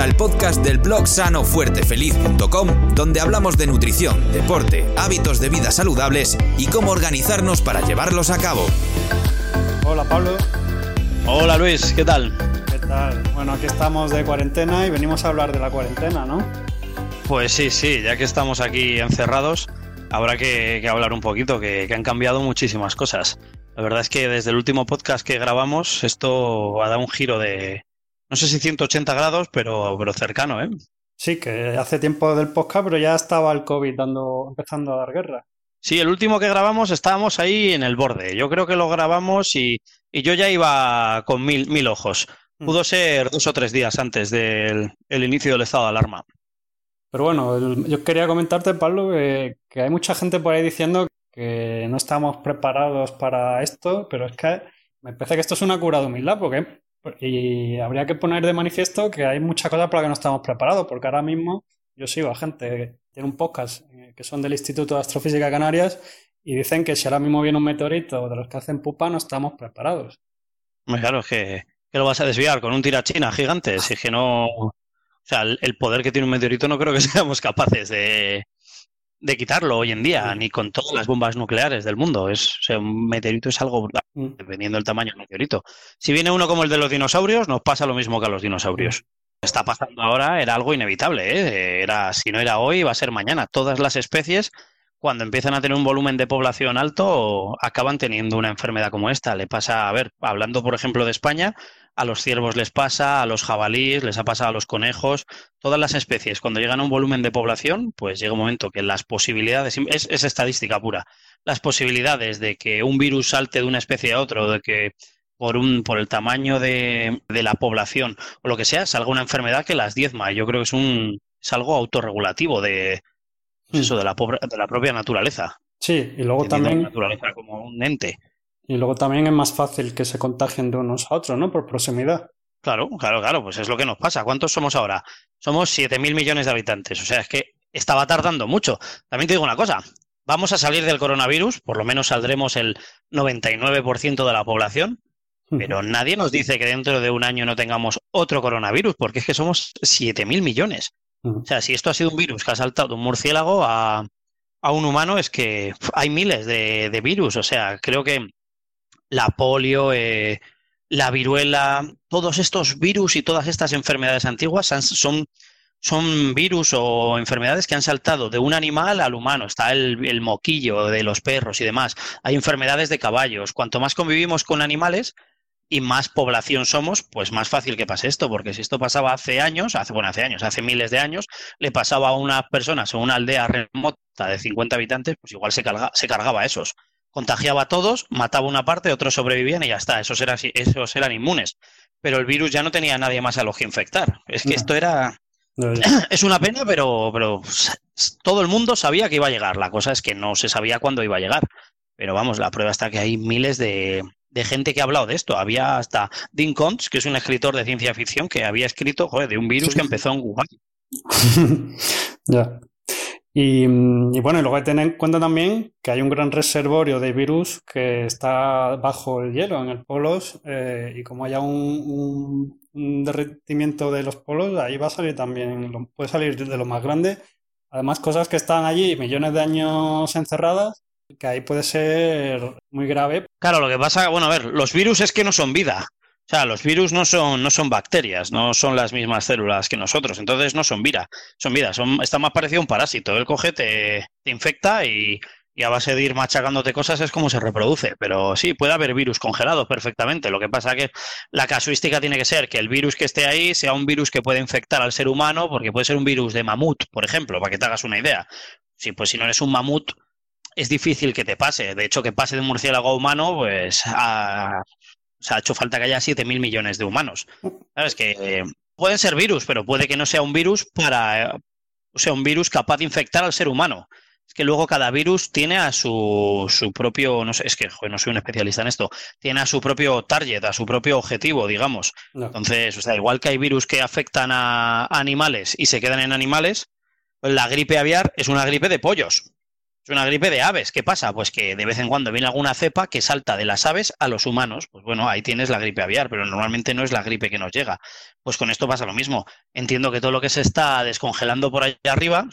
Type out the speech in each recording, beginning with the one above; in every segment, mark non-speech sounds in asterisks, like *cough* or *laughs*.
al podcast del blog sanofuertefeliz.com, donde hablamos de nutrición, deporte, hábitos de vida saludables y cómo organizarnos para llevarlos a cabo. Hola Pablo. Hola Luis, ¿qué tal? ¿Qué tal? Bueno, aquí estamos de cuarentena y venimos a hablar de la cuarentena, ¿no? Pues sí, sí, ya que estamos aquí encerrados, habrá que, hablar un poquito, que, han cambiado muchísimas cosas. La verdad es que desde el último podcast que grabamos, esto ha dado un giro de, no sé si 180 grados, pero, pero cercano, ¿eh? Sí, que hace tiempo del podcast, pero ya estaba el COVID dando, empezando a dar guerra. Sí, el último que grabamos estábamos ahí en el borde. Yo creo que lo grabamos y, yo ya iba con mil, mil ojos. Mm. Pudo ser dos o tres días antes del inicio del estado de alarma. Pero bueno, yo quería comentarte, Pablo, que, hay mucha gente por ahí diciendo que no estamos preparados para esto, pero es que me parece que esto es una cura de humildad, porque y habría que poner de manifiesto que hay muchas cosas para las que no estamos preparados, porque ahora mismo yo sigo a gente que tiene un podcast eh, que son del Instituto de Astrofísica Canarias y dicen que si ahora mismo viene un meteorito de los que hacen pupa no estamos preparados. Claro, es que, que lo vas a desviar con un tirachina gigante, si es que no, o sea, el, poder que tiene un meteorito no creo que *laughs* seamos capaces de, de quitarlo hoy en día, ni con todas las bombas nucleares del mundo. Es, o sea, un meteorito es algo brutal, mm. dependiendo del tamaño del meteorito. Si viene uno como el de los dinosaurios, nos pasa lo mismo que a los dinosaurios. Está pasando ahora, era algo inevitable, ¿eh? Era, si no era hoy, va a ser mañana. Todas las especies, cuando empiezan a tener un volumen de población alto, acaban teniendo una enfermedad como esta. Le pasa, a ver, hablando por ejemplo de España, a los ciervos les pasa, a los jabalíes, les ha pasado a los conejos, todas las especies, cuando llegan a un volumen de población, pues llega un momento que las posibilidades, es, estadística pura, las posibilidades de que un virus salte de una especie a otra, de que por, un, por el tamaño de, la población o lo que sea, salga una enfermedad que las diezma. Yo creo que es, un, es algo autorregulativo de, pues eso, de, la, de la propia naturaleza. Sí, y luego también... La naturaleza como un ente. Y luego también es más fácil que se contagien de unos a otros, ¿no? Por proximidad. Claro, claro, claro, pues es lo que nos pasa. ¿Cuántos somos ahora? Somos 7.000 millones de habitantes. O sea, es que estaba tardando mucho. También te digo una cosa, vamos a salir del coronavirus, por lo menos saldremos el 99% de la población, pero nadie nos dice que dentro de un año no tengamos otro coronavirus, porque es que somos 7.000 millones. O sea, si esto ha sido un virus que ha saltado de un murciélago a, un humano, es que hay miles de virus. O sea, creo que la polio, eh, la viruela, todos estos virus y todas estas enfermedades antiguas son, son virus o enfermedades que han saltado de un animal al humano. Está el, el, moquillo de los perros y demás. Hay enfermedades de caballos. Cuanto más convivimos con animales y más población somos, pues más fácil que pase esto, porque si esto pasaba hace años, hace, bueno, hace años, hace miles de años, le pasaba a unas personas en una aldea remota de 50 habitantes, pues igual se, se cargaba a esos contagiaba a todos, mataba una parte, otros sobrevivían y ya está, esos eran, esos eran inmunes. Pero el virus ya no tenía nadie más a los que infectar. Es que esto era... *clears throat* es una pena, pero, pero todo el mundo sabía que iba a llegar. La cosa es que no se sabía cuándo iba a llegar. Pero vamos, la prueba está que hay miles de, de gente que ha hablado de esto. Había hasta Dean Koontz, que es un escritor de ciencia ficción, que había escrito joder, de un virus que empezó en Wuhan. *laughs* ya. Y, bueno, y luego hay que tener en cuenta también que hay un gran reservorio de virus que está bajo el hielo en el polos eh, y como haya un, derretimiento de los polos, ahí va a salir también, puede salir de lo más grande. Además, cosas que están allí millones de años encerradas, que ahí puede ser muy grave. Claro, lo que pasa, bueno, a ver, los virus es que no son vida. O sea, los virus no son, no son bacterias, no son las mismas células que nosotros, entonces no son vida, son vida, son, está más parecido a un parásito. Él coge, te, infecta y, a base de ir machacándote cosas es como se reproduce. Pero sí, puede haber virus congelados perfectamente. Lo que pasa que la casuística tiene que ser que el virus que esté ahí sea un virus que puede infectar al ser humano, porque puede ser un virus de mamut, por ejemplo, para que te hagas una idea. Sí, pues si no eres un mamut, es difícil que te pase. De hecho, que pase de un murciélago a humano, pues a, o sea, ha hecho falta que haya 7.000 millones de humanos. ¿Sabes? Que eh, pueden ser virus, pero puede que no sea un virus para. o sea, un virus capaz de infectar al ser humano. Es que luego cada virus tiene a su, su propio. No sé, es que no soy un especialista en esto. Tiene a su propio target, a su propio objetivo, digamos. Entonces, o sea, igual que hay virus que afectan a animales y se quedan en animales, la gripe aviar es una gripe de pollos. Una gripe de aves. ¿Qué pasa? Pues que de vez en cuando viene alguna cepa que salta de las aves a los humanos. Pues bueno, ahí tienes la gripe aviar, pero normalmente no es la gripe que nos llega. Pues con esto pasa lo mismo. Entiendo que todo lo que se está descongelando por allá arriba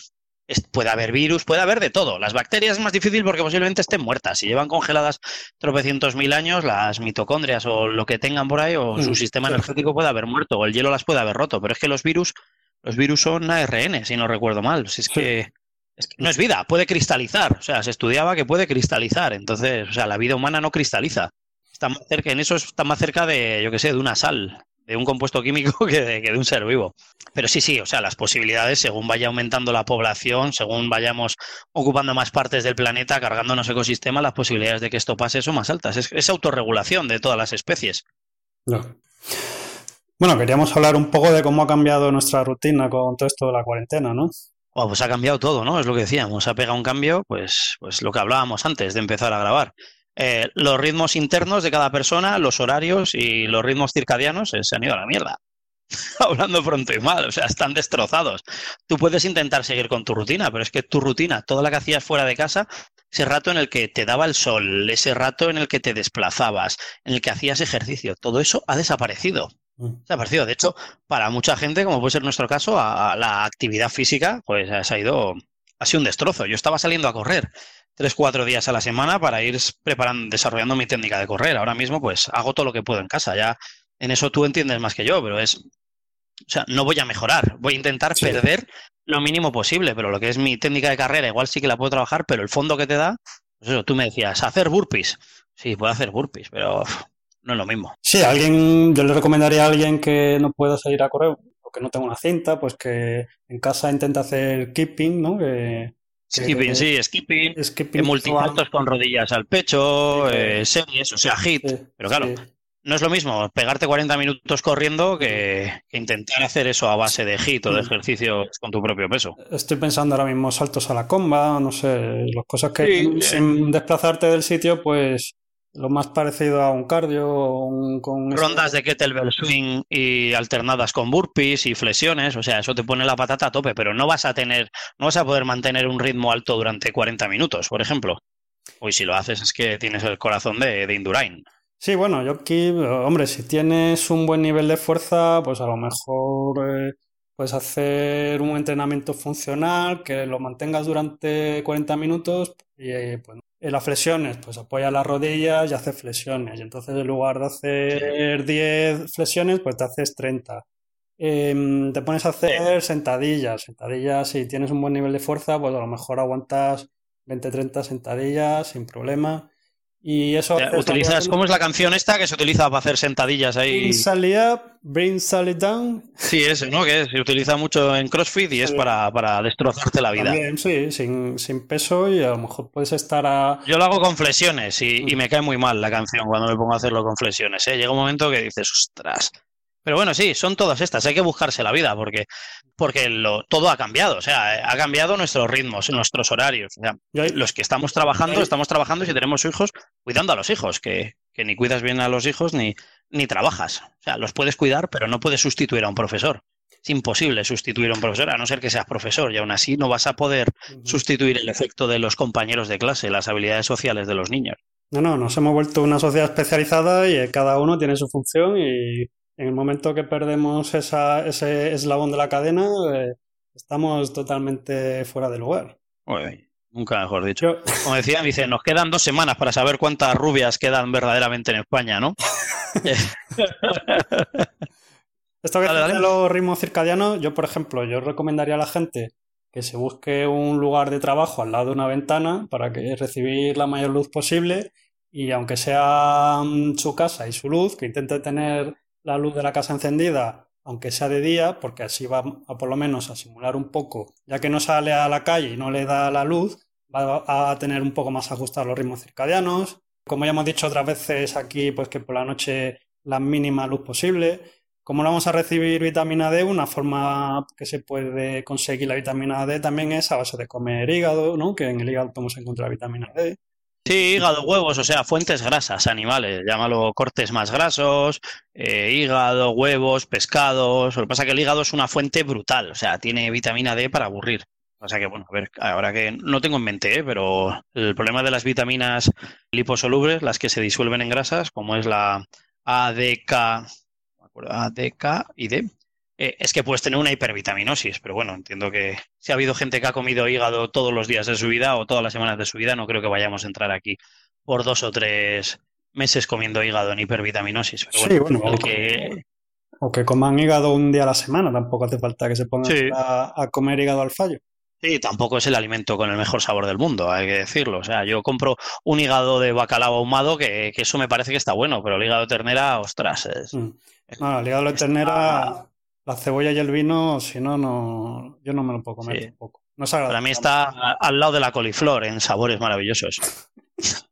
puede haber virus, puede haber de todo. Las bacterias es más difícil porque posiblemente estén muertas. Si llevan congeladas tropecientos mil años, las mitocondrias o lo que tengan por ahí, o su mm, sistema energético puede haber muerto, o el hielo las puede haber roto. Pero es que los virus, los virus son ARN, si no recuerdo mal. Si es que, no es vida, puede cristalizar. O sea, se estudiaba que puede cristalizar. Entonces, o sea, la vida humana no cristaliza. Está más cerca, en eso está más cerca de, yo qué sé, de una sal de un compuesto químico *laughs* que de, un ser vivo. Pero sí, sí, o sea, las posibilidades, según vaya aumentando la población, según vayamos ocupando más partes del planeta, cargándonos ecosistemas, las posibilidades de que esto pase son más altas. Es, autorregulación de todas las especies. Bueno, queríamos hablar un poco de cómo ha cambiado nuestra rutina con todo esto de la cuarentena, ¿no? Pues ha cambiado todo, ¿no? Es lo que decíamos, ha pegado un cambio, pues, pues lo que hablábamos antes de empezar a grabar. Eh, los ritmos internos de cada persona, los horarios y los ritmos circadianos eh, se han ido a la mierda. *laughs* Hablando pronto y mal, o sea, están destrozados. Tú puedes intentar seguir con tu rutina, pero es que tu rutina, toda la que hacías fuera de casa, ese rato en el que te daba el sol, ese rato en el que te desplazabas, en el que hacías ejercicio, todo eso ha desaparecido. Mm. Ha desaparecido. De hecho, para mucha gente, como puede ser nuestro caso, la actividad física, pues ha ido, ha sido un destrozo. Yo estaba saliendo a correr tres, cuatro días a la semana para ir preparando, desarrollando mi técnica de correr. Ahora mismo, pues hago todo lo que puedo en casa. Ya en eso tú entiendes más que yo, pero es. O sea, no voy a mejorar, voy a intentar perder lo mínimo posible, pero lo que es mi técnica de carrera, igual sí que la puedo trabajar, pero el fondo que te da, pues eso, tú me decías, hacer burpees. Sí, puedo hacer burpees, pero no es lo mismo. Sí, alguien, yo le recomendaría a alguien que no pueda salir a correr o que no tenga una cinta, pues que en casa intenta hacer keeping, ¿no? Skipping, sí, skipping, skipping multisaltos con rodillas al pecho, eh, series, o sea, hit. pero claro, no es lo mismo pegarte 40 minutos corriendo que, intentar hacer eso a base de hit o de mm. ejercicio con tu propio peso. Estoy pensando ahora mismo saltos a la comba, no sé, las cosas que sin desplazarte del sitio, pues lo más parecido a un cardio. con Rondas de kettlebell swing y alternadas con burpees y flexiones, o sea, eso te pone la patata a tope, pero no vas a tener, no vas a poder mantener un ritmo alto durante 40 minutos, por ejemplo. Uy, si lo haces es que tienes el corazón de, de Indurain. Sí, bueno, yo aquí, hombre, si tienes un buen nivel de fuerza, pues a lo mejor eh, puedes hacer un entrenamiento funcional que lo mantengas durante 40 minutos y eh, pues en las flexiones, pues apoya las rodillas y hace flexiones. Y entonces en lugar de hacer 10 flexiones, pues te haces 30. Em, te pones a hacer sentadillas. Sentadillas, si tienes un buen nivel de fuerza, pues a lo mejor aguantas 20-30 sentadillas sin problema. Y eso. utilizas, ¿cómo es la canción esta que se utiliza para hacer sentadillas ahí? Bring Sally Up, Bring Sally Down. Sí, ese, ¿no? Que se utiliza mucho en CrossFit y es para, para, destrozarte la vida. También, sí, sin, sin, peso y a lo mejor puedes estar a. Yo lo hago con flexiones y, y, me cae muy mal la canción cuando me pongo a hacerlo con flexiones. ¿eh? Llega un momento que dices, ostras, pero bueno, sí, son todas estas, hay que buscarse la vida porque, porque lo, todo ha cambiado, o sea, ha cambiado nuestros ritmos, nuestros horarios. los que estamos trabajando, estamos trabajando y si tenemos hijos, cuidando a los hijos, que, que ni cuidas bien a los hijos ni, ni trabajas. O sea, los puedes cuidar, pero no puedes sustituir a un profesor. Es imposible sustituir a un profesor, a no ser que seas profesor, y aún así no vas a poder sustituir el efecto de los compañeros de clase, las habilidades sociales de los niños. No, no, nos hemos vuelto una sociedad especializada y cada uno tiene su función y en el momento que perdemos esa, ese eslabón de la cadena, eh, estamos totalmente fuera de lugar. nunca mejor dicho. Como decían, dice, nos quedan dos semanas para saber cuántas rubias quedan verdaderamente en España, ¿no? *laughs* Esto que de los ritmos circadianos, yo, por ejemplo, yo recomendaría a la gente que se busque un lugar de trabajo al lado de una ventana para que recibir la mayor luz posible y aunque sea mm, su casa y su luz, que intente tener la luz de la casa encendida, aunque sea de día, porque así va a por lo menos a simular un poco, ya que no sale a la calle y no le da la luz, va a tener un poco más ajustados los ritmos circadianos. Como ya hemos dicho otras veces aquí, pues que por la noche la mínima luz posible. ¿Cómo vamos a recibir vitamina D? Una forma que se puede conseguir la vitamina D también es a base de comer hígado, ¿no? Que en el hígado podemos encontrar vitamina D. Sí, hígado, huevos, o sea, fuentes grasas, animales, llámalo cortes más grasos, eh, hígado, huevos, pescados. Lo que pasa es que el hígado es una fuente brutal, o sea, tiene vitamina D para aburrir. O sea que, bueno, a ver, ahora que no tengo en mente, ¿eh? pero el problema de las vitaminas liposolubles, las que se disuelven en grasas, como es la ADK, ADK y D, eh, es que puedes tener una hipervitaminosis, pero bueno, entiendo que si ha habido gente que ha comido hígado todos los días de su vida o todas las semanas de su vida, no creo que vayamos a entrar aquí por dos o tres meses comiendo hígado en hipervitaminosis. sí, bueno, o, que... o, que... coman hígado un día a la semana, tampoco hace falta que se pongan a, comer hígado al fallo. Sí, tampoco es el alimento con el mejor sabor del mundo, hay que decirlo. O sea, yo compro un hígado de bacalao ahumado que, eso me parece que está bueno, pero el hígado de ternera, ostras. Es, mm. el hígado de ternera la cebolla y el vino, si no, no, yo no me lo puedo comer tampoco. No Para mí está al lado de la coliflor en sabores maravillosos. *laughs*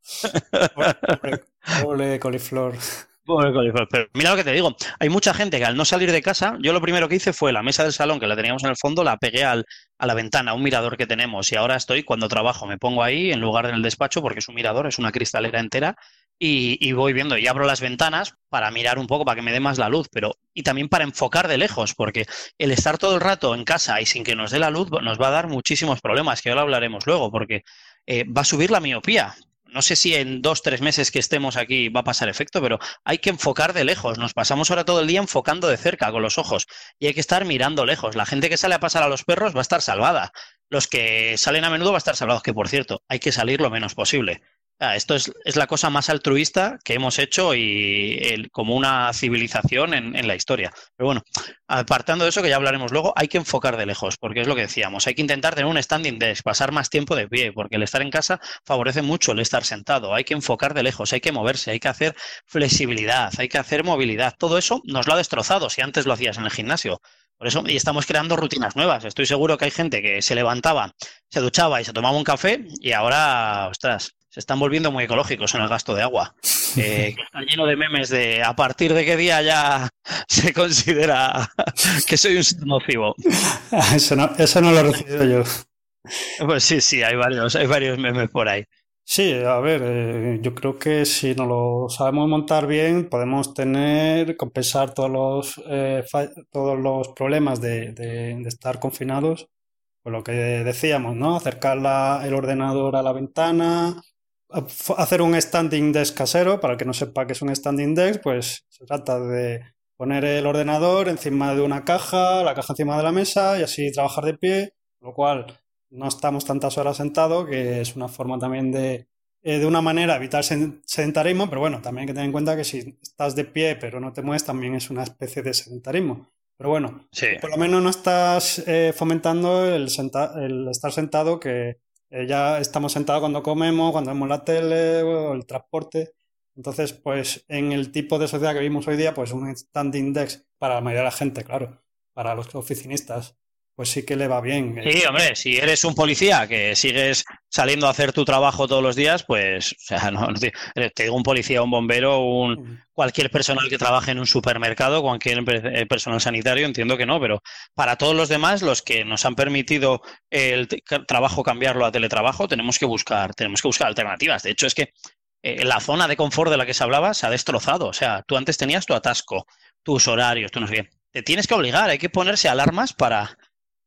Pobre coliflor. Pero mira lo que te digo, hay mucha gente que al no salir de casa, yo lo primero que hice fue la mesa del salón que la teníamos en el fondo, la pegué al, a la ventana, un mirador que tenemos y ahora estoy cuando trabajo, me pongo ahí en lugar del despacho porque es un mirador, es una cristalera entera y, voy viendo y abro las ventanas para mirar un poco, para que me dé más la luz, pero y también para enfocar de lejos, porque el estar todo el rato en casa y sin que nos dé la luz nos va a dar muchísimos problemas, que ahora hablaremos luego, porque eh, va a subir la miopía. No sé si en dos, tres meses que estemos aquí va a pasar efecto, pero hay que enfocar de lejos. Nos pasamos ahora todo el día enfocando de cerca con los ojos y hay que estar mirando lejos. La gente que sale a pasar a los perros va a estar salvada. Los que salen a menudo va a estar salvados, que por cierto, hay que salir lo menos posible. Esto es, la cosa más altruista que hemos hecho y como una civilización en, la historia. Pero bueno, apartando de eso, que ya hablaremos luego, hay que enfocar de lejos, porque es lo que decíamos. Hay que intentar tener un standing desk, pasar más tiempo de pie, porque el estar en casa favorece mucho el estar sentado. Hay que enfocar de lejos, hay que moverse, hay que hacer flexibilidad, hay que hacer movilidad. Todo eso nos lo ha destrozado si antes lo hacías en el gimnasio. Por eso, y estamos creando rutinas nuevas. Estoy seguro que hay gente que se levantaba, se duchaba y se tomaba un café y ahora, ostras, se están volviendo muy ecológicos en el gasto de agua. *laughs* Eh, está lleno de memes de a partir de qué día ya *laughs* se considera *laughs* que soy un nocivo. Eso no, eso no lo he recibido yo. Pues sí, sí, hay varios, hay varios memes por ahí. Sí, a ver, eh, yo creo que si nos lo sabemos montar bien, podemos tener, compensar todos los, eh, todos los problemas de, de, estar confinados. Por lo que decíamos, ¿no? Acercar el ordenador a la ventana, hacer un standing desk casero, para el que no sepa qué es un standing desk, pues se trata de poner el ordenador encima de una caja, la caja encima de la mesa y así trabajar de pie, lo cual no estamos tantas horas sentados, que es una forma también de, eh, de una manera evitar sedentarismo, pero bueno, también hay que tener en cuenta que si estás de pie pero no te mueves, también es una especie de sedentarismo. Pero bueno, por lo menos no estás eh, fomentando el, el estar sentado, que eh, ya estamos sentados cuando comemos, cuando vemos la tele o el transporte. Entonces, pues en el tipo de sociedad que vivimos hoy día, pues un standing desk para la mayoría de la gente, claro, para los oficinistas, pues sí que le va bien. Sí, hombre, si eres un policía que sigues saliendo a hacer tu trabajo todos los días, pues, o sea, *laughs* no, te, digo un policía, un bombero, un cualquier personal que trabaje en un supermercado, cualquier eh, personal sanitario, entiendo que no, pero para todos los demás, los que nos han permitido el trabajo cambiarlo a teletrabajo, tenemos que buscar, tenemos que buscar alternativas. De hecho, es que eh, la zona de confort de la que se hablaba se ha destrozado. O sea, tú antes tenías tu atasco, tus horarios, tú no sé qué. Te tienes que obligar, hay que ponerse alarmas para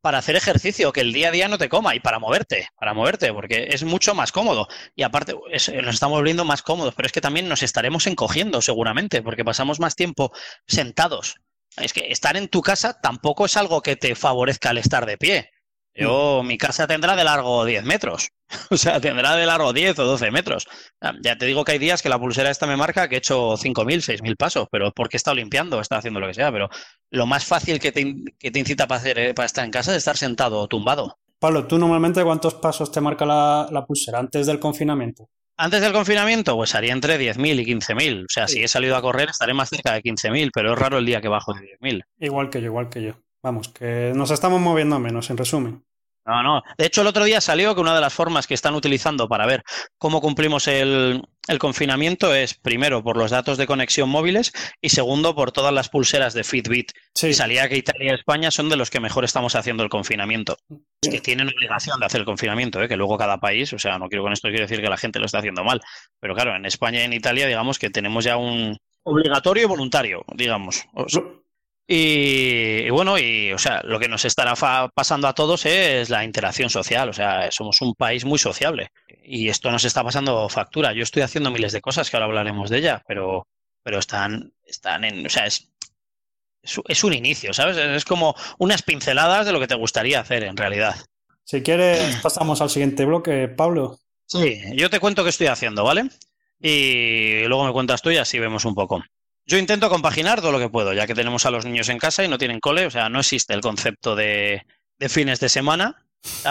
para hacer ejercicio, que el día a día no te coma y para moverte, para moverte, porque es mucho más cómodo. Y aparte, nos estamos volviendo más cómodos, pero es que también nos estaremos encogiendo seguramente, porque pasamos más tiempo sentados. Es que estar en tu casa tampoco es algo que te favorezca el estar de pie. Yo, mi casa tendrá de largo 10 metros. *laughs* O sea, tendrá de largo 10 o 12 metros. Ah, ya te digo que hay días que la pulsera esta me marca que he hecho 5.000, 6.000 pasos, pero porque he estado limpiando, he estado haciendo lo que sea. Pero lo más fácil que te, que te incita para, hacer, eh, para estar en casa es estar sentado o tumbado. Pablo, ¿tú normalmente cuántos pasos te marca la, la pulsera antes del confinamiento? Antes del confinamiento, pues haría entre 10.000 y 15.000. O sea, si he salido a correr, estaré más cerca de 15.000, pero es raro el día que bajo de 10.000. Igual que yo, igual que yo. Vamos, que nos estamos moviendo menos, en resumen. No, no. De hecho, el otro día salió que una de las formas que están utilizando para ver cómo cumplimos el, confinamiento es, primero, por los datos de conexión móviles y segundo, por todas las pulseras de Fitbit. Y salía que Italia y España son de los que mejor estamos haciendo el confinamiento. Es que tienen obligación de hacer el confinamiento, ¿eh? que luego cada país, o sea, no quiero con esto quiero decir que la gente lo está haciendo mal, pero claro, en España y en Italia, digamos que tenemos ya un obligatorio y voluntario, digamos. Y, bueno, y o sea, lo que nos estará pasando a todos es la interacción social. O sea, somos un país muy sociable. Y esto nos está pasando factura. Yo estoy haciendo miles de cosas que ahora hablaremos de ella, pero, pero están, están en. O sea, es, es, un inicio, ¿sabes? Es como unas pinceladas de lo que te gustaría hacer en realidad. Si quieres, pasamos al siguiente bloque, Pablo. Sí, yo te cuento qué estoy haciendo, ¿vale? Y luego me cuentas tú y así vemos un poco. Yo intento compaginar todo lo que puedo, ya que tenemos a los niños en casa y no tienen cole, o sea, no existe el concepto de, fines de semana.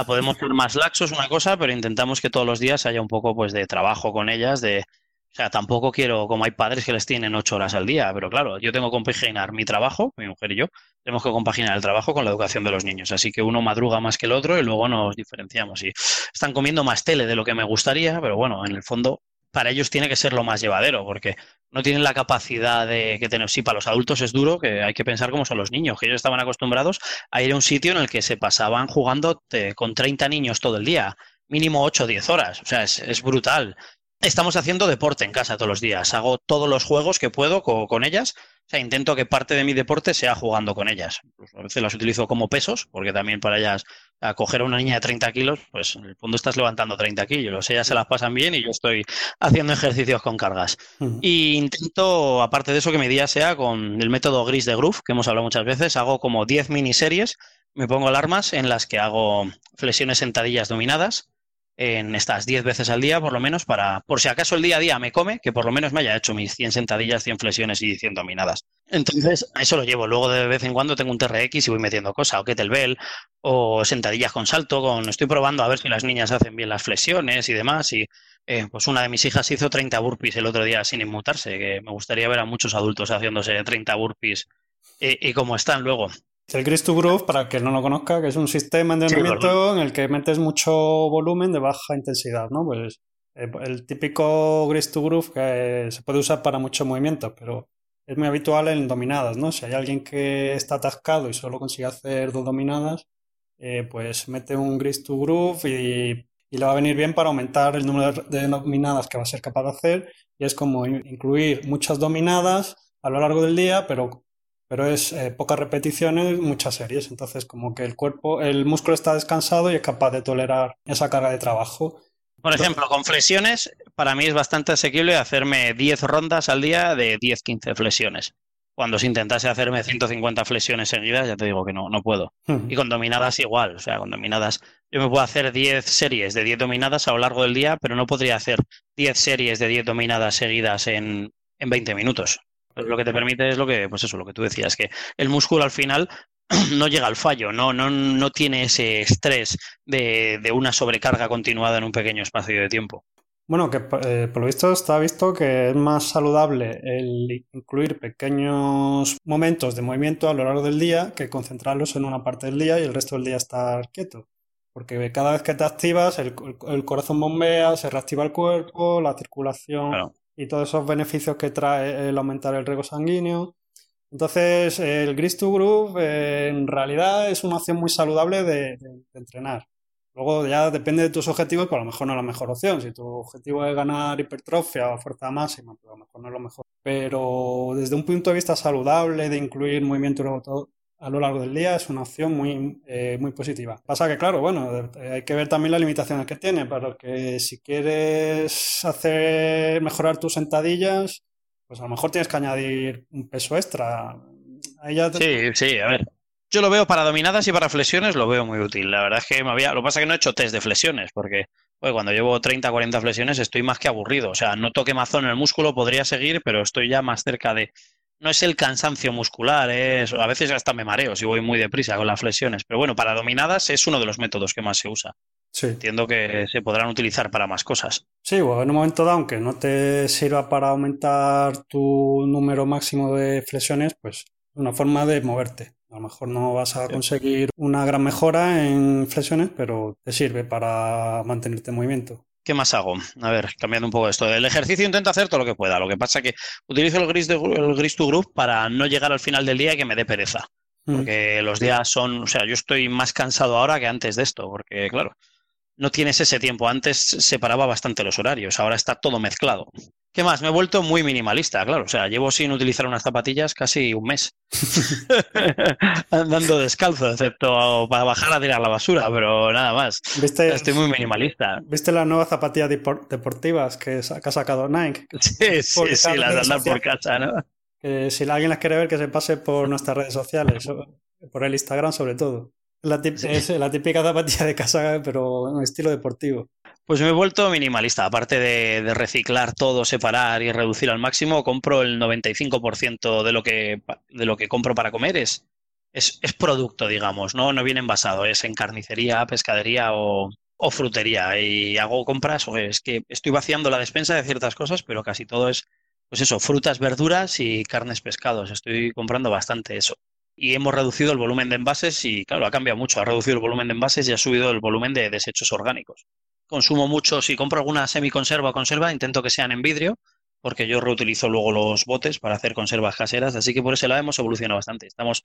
podemos ser más laxos, una cosa, pero intentamos que todos los días haya un poco pues, de trabajo con ellas, de, o sea, tampoco quiero, como hay padres que les tienen ocho horas al día, pero claro, yo tengo que compaginar mi trabajo, mi mujer y yo, tenemos que compaginar el trabajo con la educación de los niños. Así que uno madruga más que el otro y luego nos diferenciamos. Y están comiendo más tele de lo que me gustaría, pero bueno, en el fondo para ellos tiene que ser lo más llevadero, porque no tienen la capacidad de que tener. Sí, para los adultos es duro, que hay que pensar cómo son los niños, que ellos estaban acostumbrados a ir a un sitio en el que se pasaban jugando con 30 niños todo el día, mínimo 8 o 10 horas. O sea, es, brutal. Estamos haciendo deporte en casa todos los días. Hago todos los juegos que puedo con ellas o sea, intento que parte de mi deporte sea jugando con ellas. Pues a veces las utilizo como pesos, porque también para ellas, a coger a una niña de 30 kilos, pues en el fondo estás levantando 30 kilos. Ellas se las pasan bien y yo estoy haciendo ejercicios con cargas. Y intento, aparte de eso, que mi día sea con el método gris de Groove, que hemos hablado muchas veces. Hago como 10 miniseries, me pongo alarmas en las que hago flexiones sentadillas dominadas en estas 10 veces al día, por lo menos, para, por si acaso el día a día me come, que por lo menos me haya hecho mis 100 sentadillas, 100 flexiones y 100 dominadas. Entonces, eso lo llevo. Luego de vez en cuando tengo un TRX y voy metiendo cosas, o kettlebell, o sentadillas con salto, con estoy probando a ver si las niñas hacen bien las flexiones y demás. Y eh, pues una de mis hijas hizo 30 burpees el otro día sin inmutarse, que me gustaría ver a muchos adultos haciéndose 30 burpees y, y cómo están luego. El Grease to Groove, para el que no lo conozca, que es un sistema de entrenamiento en el que metes mucho volumen de baja intensidad, ¿no? Pues eh, el típico Grease to Groove que se puede usar para muchos movimientos, pero es muy habitual en dominadas, ¿no? Si hay alguien que está atascado y solo consigue hacer dos dominadas, eh, pues mete un Grease to Groove y, y, le va a venir bien para aumentar el número de dominadas que va a ser capaz de hacer. Y es como incluir muchas dominadas a lo largo del día, pero pero es eh, pocas repeticiones, muchas series. Entonces, como que el cuerpo, el músculo está descansado y es capaz de tolerar esa carga de trabajo. Por ejemplo, con flexiones, para mí es bastante asequible hacerme 10 rondas al día de 10-15 flexiones. Cuando se intentase hacerme 150 flexiones seguidas, ya te digo que no, no puedo. Y con dominadas igual, o sea, con dominadas yo me puedo hacer 10 series de 10 dominadas a lo largo del día, pero no podría hacer 10 series de 10 dominadas seguidas en, en 20 minutos lo que te permite es lo que, pues eso, lo que tú decías, que el músculo al final *clears throat* no llega al fallo, no, no, no tiene ese estrés de, una sobrecarga continuada en un pequeño espacio de tiempo. Bueno, que eh, por lo visto está visto que es más saludable el incluir pequeños momentos de movimiento a lo largo del día que concentrarlos en una parte del día y el resto del día estar quieto. Porque cada vez que te activas, el, corazón bombea, se reactiva el cuerpo, la circulación y todos esos beneficios que trae el aumentar el riego sanguíneo. Entonces, el Gris to Groove eh, en realidad es una opción muy saludable de, entrenar. Luego ya depende de tus objetivos, pero a lo mejor no es la mejor opción. Si tu objetivo es ganar hipertrofia o fuerza máxima, pues a lo mejor no es lo mejor. Pero desde un punto de vista saludable, de incluir movimiento a lo largo del día es una opción muy, eh, muy positiva. Pasa que, claro, bueno, eh, hay que ver también las limitaciones que tiene, para que si quieres hacer mejorar tus sentadillas, pues a lo mejor tienes que añadir un peso extra. Sí, sí, a ver. Yo lo veo para dominadas y para flexiones, lo veo muy útil. La verdad es que me había. Lo que pasa es que no he hecho test de flexiones, porque cuando llevo 30, 40 flexiones estoy más que aburrido. O sea, no toque mazón en el músculo, podría seguir, pero estoy ya más cerca de no es el cansancio muscular, es, a veces hasta me mareo si voy muy deprisa con las flexiones, pero bueno, para dominadas es uno de los métodos que más se usa. Entiendo que se podrán utilizar para más cosas. Sí, bueno, en un momento dado, aunque no te sirva para aumentar tu número máximo de flexiones, pues es una forma de moverte. A lo mejor no vas a conseguir una gran mejora en flexiones, pero te sirve para mantenerte en movimiento. ¿Qué más hago? A ver, cambiando un poco esto. El ejercicio intento hacer todo lo que pueda. Lo que pasa es que utilizo el gris, de, el gris to group para no llegar al final del día y que me dé pereza. Mm. Porque los días son, o sea, yo estoy más cansado ahora que antes de esto, porque claro, no tienes ese tiempo. Antes separaba bastante los horarios, ahora está todo mezclado. ¿Qué más? Me he vuelto muy minimalista, claro. O sea, llevo sin utilizar unas zapatillas casi un mes. *laughs* *laughs* Andando descalzo, excepto para bajar a tirar la basura, pero nada más. Estoy muy minimalista. ¿Viste las nuevas zapatillas deportivas que, ha sacado Nike? *laughs* Sí, sí, sí, las de andar por casa, ¿no? Que si alguien las quiere ver, que se pase por nuestras redes sociales, por el Instagram sobre todo. La es la típica zapatilla de casa, pero en estilo deportivo. Pues me he vuelto minimalista. Aparte de, reciclar todo, separar y reducir al máximo, compro el 95% de lo que, de lo que compro para comer. Es, es, producto, digamos, ¿no? No viene envasado. Es en carnicería, pescadería o, o frutería. Y hago compras, o es que estoy vaciando la despensa de ciertas cosas, pero casi todo es, pues eso, frutas, verduras y carnes, pescados. Estoy comprando bastante eso y hemos reducido el volumen de envases y claro, ha cambiado mucho, ha reducido el volumen de envases y ha subido el volumen de desechos orgánicos. Consumo mucho, si compro alguna semiconserva o conserva, intento que sean en vidrio, porque yo reutilizo luego los botes para hacer conservas caseras, así que por ese lado hemos evolucionado bastante. Estamos,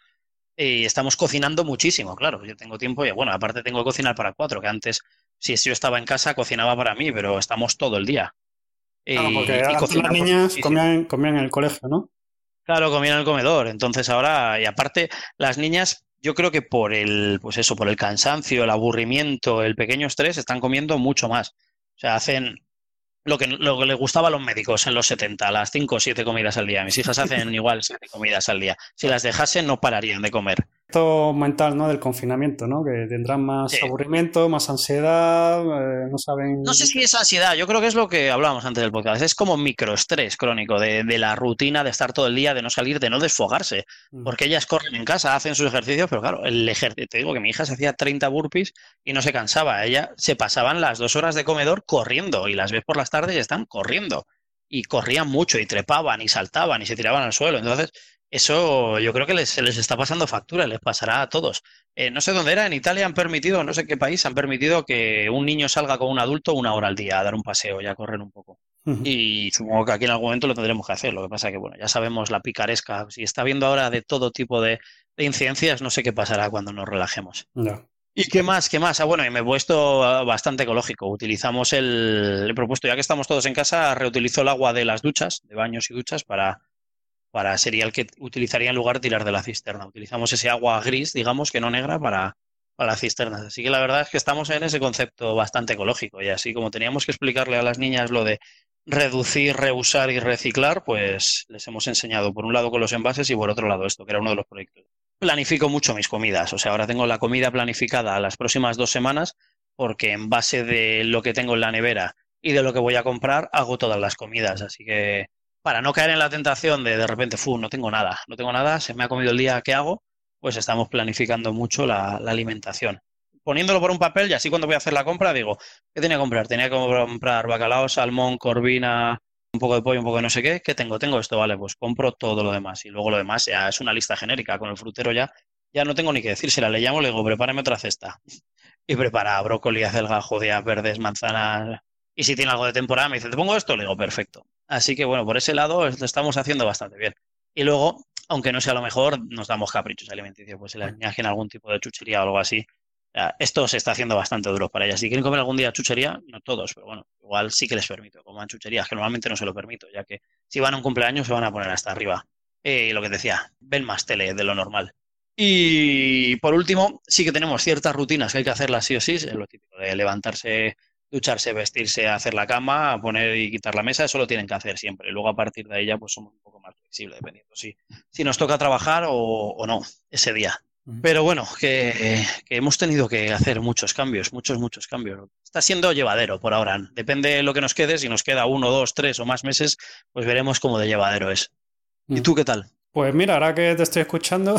eh, estamos cocinando muchísimo, claro, yo tengo tiempo y bueno, aparte tengo que cocinar para cuatro, que antes, si yo estaba en casa, cocinaba para mí, pero estamos todo el día. Claro, porque las niñas comían, comían en el colegio, ¿no? Claro, comían en el comedor. Entonces ahora, y aparte, las niñas, yo creo que por el, pues eso, por el cansancio, el aburrimiento, el pequeño estrés, están comiendo mucho más. O sea, hacen lo que, lo que les gustaba a los médicos en los 70, las 5 o 7 comidas al día. Mis hijas hacen *laughs* igual 7 comidas al día. Si las dejasen, no pararían de comer mental, ¿no? Del confinamiento, ¿no? Que tendrán más aburrimiento, más ansiedad, eh, no saben... No sé si es ansiedad, yo creo que es lo que hablábamos antes del podcast, es como microestrés crónico de, la rutina de estar todo el día, de no salir, de no desfogarse, mm. porque ellas corren en casa, hacen sus ejercicios, pero claro, el ejercicio, te digo que mi hija se hacía 30 burpees y no se cansaba, ella se pasaban las dos horas de comedor corriendo y las ves por las tardes y están corriendo y corrían mucho y trepaban y saltaban y se tiraban al suelo, entonces eso yo creo que les, se les está pasando factura, les pasará a todos. Eh, no sé dónde era, en Italia han permitido, no sé qué país, han permitido que un niño salga con un adulto una hora al día a dar un paseo y a correr un poco. Y supongo que aquí en algún momento lo tendremos que hacer. Lo que pasa que, bueno, ya sabemos la picaresca. Si está viendo ahora de todo tipo de, incidencias, no sé qué pasará cuando nos relajemos. ¿Y qué más? ¿Qué más? Ah, bueno, y me he puesto ah, bastante ecológico. Utilizamos el. He propuesto, ya que estamos todos en casa, reutilizo el agua de las duchas, de baños y duchas, para para sería el que utilizaría en lugar de tirar de la cisterna. Utilizamos ese agua gris, digamos, que no negra, para, para las cisternas. Así que la verdad es que estamos en ese concepto bastante ecológico. Y así como teníamos que explicarle a las niñas lo de reducir, reusar y reciclar, pues les hemos enseñado por un lado con los envases y por otro lado esto, que era uno de los proyectos. Planifico mucho mis comidas, o sea, ahora tengo la comida planificada a las próximas dos semanas porque en base de lo que tengo en la nevera y de lo que voy a comprar, hago todas las comidas. Así que para no caer en la tentación de de repente, fu, no tengo nada, no tengo nada, se me ha comido el día, ¿qué hago? Pues estamos planificando mucho la, alimentación. Poniéndolo por un papel y así cuando voy a hacer la compra digo, ¿qué tenía que comprar? Tenía que comprar bacalao, salmón, corvina, un poco de pollo, un poco de no sé qué. ¿Qué tengo? Tengo esto, vale, pues compro todo lo demás. Y luego lo demás ya es una lista genérica. Con el frutero ya, ya no tengo ni que decírsela. Le llamo, le digo, prepárame otra cesta. *laughs* Y prepara brócoli, acelga, judías verdes, manzanas. Y si tiene algo de temporada, me dice, ¿te pongo esto? Le digo, perfecto. Así que bueno, por ese lado lo estamos haciendo bastante bien. Y luego, aunque no sea lo mejor, nos damos caprichos alimenticios, pues se le añaden algún tipo de chuchería o algo así. Esto se está haciendo bastante duro para ellas. Si quieren comer algún día chuchería, no todos, pero bueno, igual sí que les permito coman chucherías, que normalmente no se lo permito, ya que si van a un cumpleaños se van a poner hasta arriba. Y lo que decía, ven más tele de lo normal. Y por último, sí que tenemos ciertas rutinas que hay que hacerlas sí o sí, es lo típico de levantarse ducharse, vestirse, hacer la cama, poner y quitar la mesa, eso lo tienen que hacer siempre. Luego a partir de ahí ya pues somos un poco más flexibles, dependiendo si, si nos toca trabajar o, no ese día. Pero bueno, que, hemos tenido que hacer muchos cambios, muchos, muchos cambios. Está siendo llevadero por ahora. Depende de lo que nos quede. Si nos queda uno, dos, tres o más meses, pues veremos cómo de llevadero es. ¿Y tú qué tal? Pues mira, ahora que te estoy escuchando,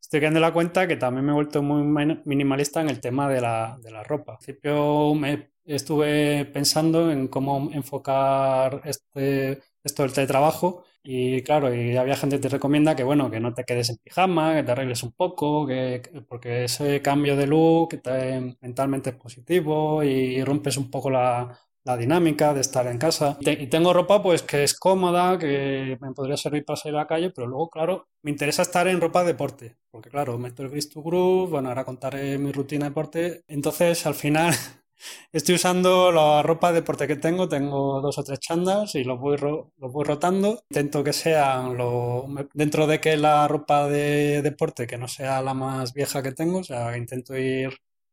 estoy quedando la cuenta que también me he vuelto muy minimalista en el tema de la, de la ropa. Al principio me estuve pensando en cómo enfocar este, esto del teletrabajo y claro, y había gente que te recomienda que bueno, que no te quedes en pijama, que te arregles un poco, que, porque ese cambio de look te, mentalmente es positivo y rompes un poco la, la dinámica de estar en casa. Y, tengo ropa pues que es cómoda, que me podría servir para salir a la calle, pero luego, claro, me interesa estar en ropa de deporte, porque claro, meto el Gris to Groove, bueno, ahora contaré mi rutina de deporte. Entonces, al final, *laughs* estoy usando la ropa de deporte que tengo, tengo dos o tres chandas y los voy, los voy rotando. Intento que sean lo, dentro de que la ropa de deporte que no sea la más vieja que tengo, o sea, intento ir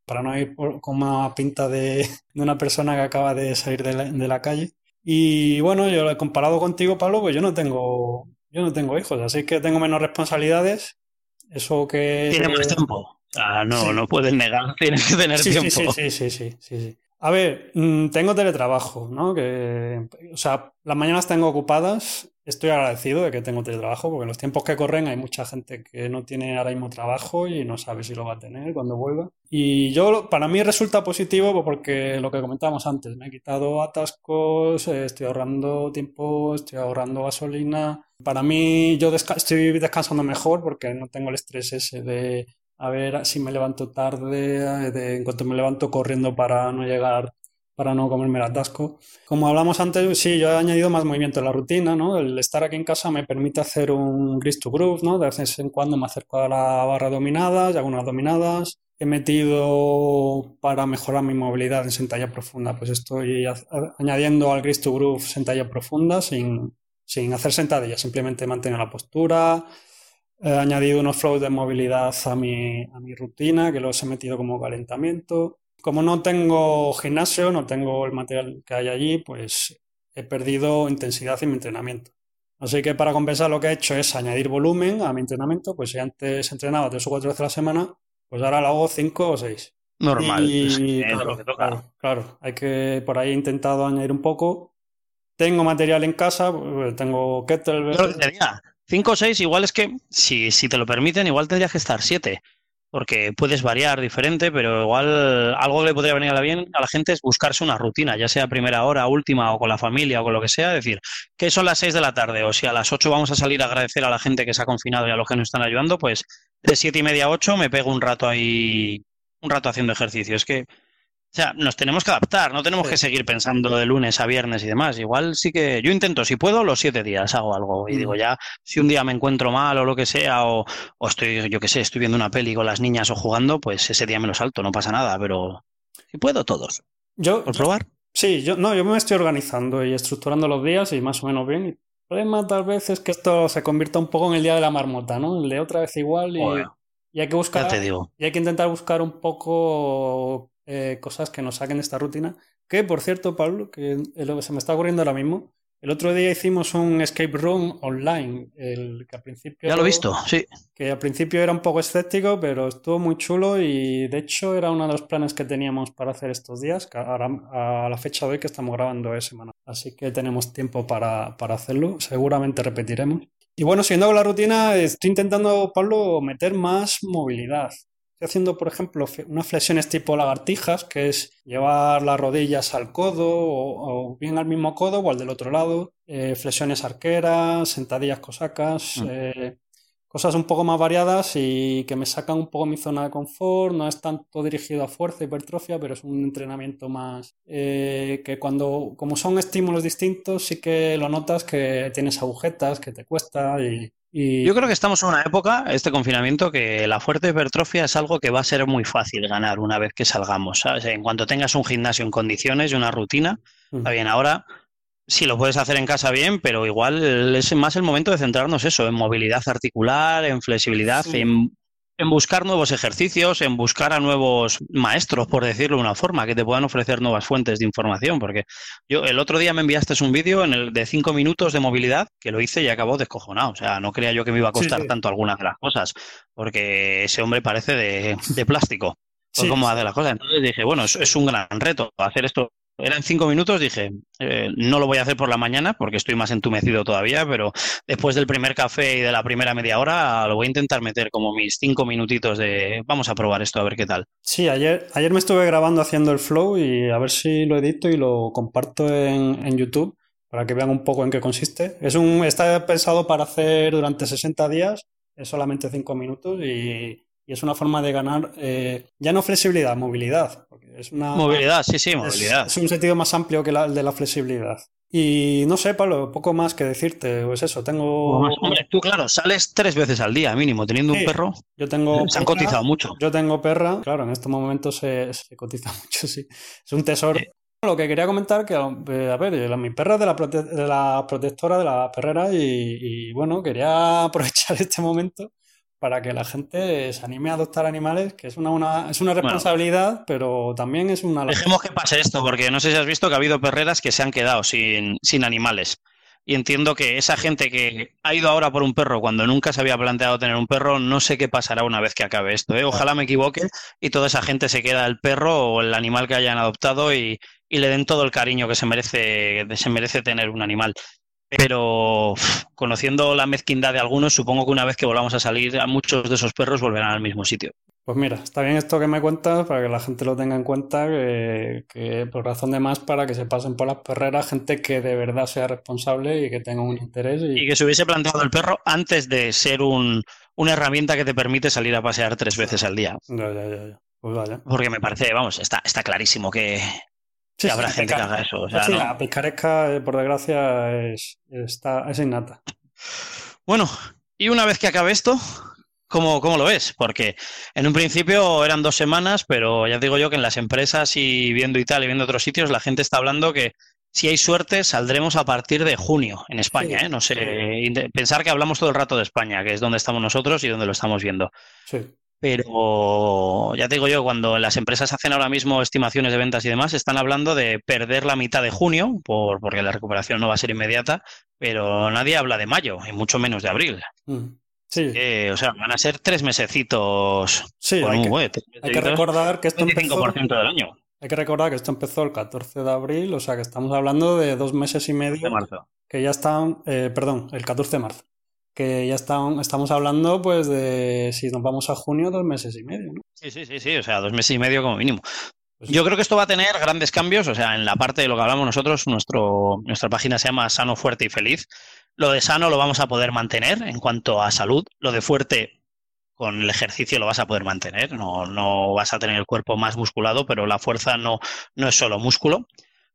para no ir con una pinta de, una persona que acaba de salir de la, calle. Y bueno, yo he comparado contigo, Pablo, pues yo no tengo, yo no tengo hijos, así que tengo menos responsabilidades. Eso que. Tiene más tiempo. no, no puedes negar, *laughs* tienes que tener tiempo. Sí, sí, sí, sí, sí, A ver, mm, tengo teletrabajo, ¿no? Que, o sea, las mañanas tengo ocupadas Estoy agradecido de que tengo teletrabajo porque en los tiempos que corren hay mucha gente que no tiene ahora mismo trabajo y no sabe si lo va a tener cuando vuelva. Y yo, para mí resulta positivo porque lo que comentábamos antes, me he quitado atascos, eh, estoy ahorrando tiempo, estoy ahorrando gasolina. Para mí yo estoy descansando mejor porque no tengo el estrés ese de a ver si me levanto tarde, de en cuanto me levanto corriendo para no llegar para no comerme el atasco. Como hablamos antes, sí, yo he añadido más movimiento a la rutina, ¿no? El estar aquí en casa me permite hacer un gris to groove, ¿no? De vez en cuando me acerco a la barra dominadas y algunas dominadas. He metido para mejorar mi movilidad en sentalla profunda, pues estoy añadiendo al gris to groove sentalla profunda sin, sin hacer sentadillas, simplemente mantener la postura. He añadido unos flows de movilidad a mi, a mi rutina, que los he metido como calentamiento. Como no tengo gimnasio, no tengo el material que hay allí, pues he perdido intensidad en mi entrenamiento. Así que para compensar lo que he hecho es añadir volumen a mi entrenamiento, pues si antes entrenaba tres o cuatro veces a la semana, pues ahora lo hago cinco o seis. Normal. Y, claro, claro, claro, hay que por ahí he intentado añadir un poco. Tengo material en casa, pues, tengo kettlebell. Cinco o seis, igual es que si, si te lo permiten, igual tendrías que estar siete porque puedes variar diferente, pero igual algo que le podría venir a la bien a la gente es buscarse una rutina, ya sea primera hora, última o con la familia o con lo que sea, decir, que son las 6 de la tarde o si a las 8 vamos a salir a agradecer a la gente que se ha confinado y a los que nos están ayudando, pues de siete y media a 8 me pego un rato ahí, un rato haciendo ejercicio. Es que o sea, nos tenemos que adaptar, no tenemos que seguir pensando de lunes a viernes y demás. Igual sí que yo intento, si puedo, los siete días hago algo. Y digo, mm. ya, si un día me encuentro mal o lo que sea, o, estoy, yo qué sé, estoy viendo una peli con las niñas o jugando, pues ese día me lo salto, no pasa nada. Pero si puedo, todos. Yo, ¿Por probar? Sí, yo, no, yo me estoy organizando y estructurando los días y más o menos bien. El problema tal vez es que esto se convierta un poco en el día de la marmota, ¿no? El de otra vez igual y, y hay que buscar. te digo. Y hay que intentar buscar un poco eh, cosas que nos saquen de esta rutina. Que, por cierto, Pablo, que es lo que se me está ocurriendo ahora mismo, el otro día hicimos un escape room online, el que al principio... Ya lo he visto, sí. Que al principio era un poco escéptico, pero estuvo muy chulo y de hecho era uno de los planes que teníamos para hacer estos días, a la fecha de hoy que estamos grabando es semana. Así que tenemos tiempo para, para hacerlo, seguramente repetiremos. Y bueno, siguiendo con la rutina, estoy intentando, Pablo, meter más movilidad. Estoy haciendo, por ejemplo, unas flexiones tipo lagartijas, que es llevar las rodillas al codo o, bien al mismo codo o al del otro lado, eh, flexiones arqueras, sentadillas cosacas, mm. eh, cosas un poco más variadas y que me sacan un poco mi zona de confort. No es tanto dirigido a fuerza, hipertrofia, pero es un entrenamiento más eh, que cuando, como son estímulos distintos, sí que lo notas que tienes agujetas, que te cuesta y, yo creo que estamos en una época, este confinamiento, que la fuerte hipertrofia es algo que va a ser muy fácil ganar una vez que salgamos. ¿sabes? En cuanto tengas un gimnasio en condiciones y una rutina, está bien. Ahora sí lo puedes hacer en casa bien, pero igual es más el momento de centrarnos eso, en movilidad articular, en flexibilidad, en en buscar nuevos ejercicios, en buscar a nuevos maestros, por decirlo de una forma, que te puedan ofrecer nuevas fuentes de información. Porque yo el otro día me enviaste un vídeo en el de cinco minutos de movilidad que lo hice y acabó descojonado. O sea, no creía yo que me iba a costar tanto algunas de las cosas, porque ese hombre parece de, de plástico. Pues cómo hace las cosas. Entonces dije, bueno, es, es un gran reto hacer esto eran cinco minutos, dije, eh, no lo voy a hacer por la mañana porque estoy más entumecido todavía, pero después del primer café y de la primera media hora lo voy a intentar meter como mis cinco minutitos de vamos a probar esto a ver qué tal. Sí, ayer, ayer me estuve grabando haciendo el flow y a ver si lo edito y lo comparto en, en YouTube para que vean un poco en qué consiste. Es un, está pensado para hacer durante 60 días, es solamente cinco minutos y y es una forma de ganar eh, ya no flexibilidad, movilidad. es una, movilidad, sí, sí, movilidad. Es, un sentido más amplio que el de la flexibilidad. Y no sé, Pablo, poco más que decirte. Pues eso, tengo. Hombre, tú, claro, sales tres veces al día, mínimo, teniendo un perro. Yo tengo. Se han cotizado mucho. Yo tengo perra, claro, en estos momentos se, cotiza *laughs* mucho, sí. Es un tesoro. Lo que quería comentar, que eh, a ver, mi perra es de la, de la protectora de la perrera y, bueno, quería *laughs* aprovechar este momento para que la gente se anime a adoptar animales, que es una, es una responsabilidad, pero también es una... Dejemos que pase esto, porque no sé si has visto que ha habido perreras que se han quedado sin, sin animales. Y entiendo que esa gente que ha ido ahora por un perro cuando nunca se había planteado tener un perro, no sé qué pasará una vez que acabe esto. ¿eh? Ojalá me equivoque y toda esa gente se queda el perro o el animal que hayan adoptado y, y le den todo el cariño que se merece, se merece tener un animal. Pero conociendo la mezquindad de algunos, supongo que una vez que volvamos a salir, a muchos de esos perros volverán al mismo sitio. Pues mira, está bien esto que me cuentas para que la gente lo tenga en cuenta, que, por razón de más para que se pasen por las perreras gente que de verdad sea responsable y que tenga un interés. Y, que se hubiese planteado el perro antes de ser un, una herramienta que te permite salir a pasear tres veces al día. Ya, ya, ya. Pues vaya. Porque me parece, vamos, está, está clarísimo que, Sí, habrá gente que haga eso. La picaresca, eh, por desgracia, es, está, es innata. Bueno, y una vez que acabe esto, ¿Cómo, ¿Cómo, lo ves? Porque en un principio eran dos semanas, pero ya digo yo que en las empresas y viendo y tal y viendo otros sitios, la gente está hablando que si hay suerte saldremos a partir de junio en España. ¿eh? No sé, pensar que hablamos todo el rato de España, que es donde estamos nosotros y donde lo estamos viendo. Sí. Pero ya te digo yo, cuando las empresas hacen ahora mismo estimaciones de ventas y demás, están hablando de perder la mitad de junio, por, porque la recuperación no va a ser inmediata, pero nadie habla de mayo, y mucho menos de abril. Mm, sí. o sea, van a ser tres mesecitos. Sí, hay, que, recordar que esto empezó. del año. Hay que recordar que esto empezó el 14 de abril, o sea que estamos hablando de dos meses y medio. De marzo. Que ya están, eh, perdón, el 14 de marzo que ya estamos hablando pues de si nos vamos a junio, dos meses y medio, ¿no? Sí, sí, sí, sí, o sea, dos meses y medio como mínimo. Pues Yo creo que esto va a tener grandes cambios, o sea, en la parte de lo que hablamos nosotros, nuestro, nuestra página se llama Sano, Fuerte y Feliz. Lo de sano lo vamos a poder mantener en cuanto a salud, lo de fuerte con el ejercicio lo vas a poder mantener, no, no vas a tener el cuerpo más musculado, pero la fuerza no, no es solo músculo.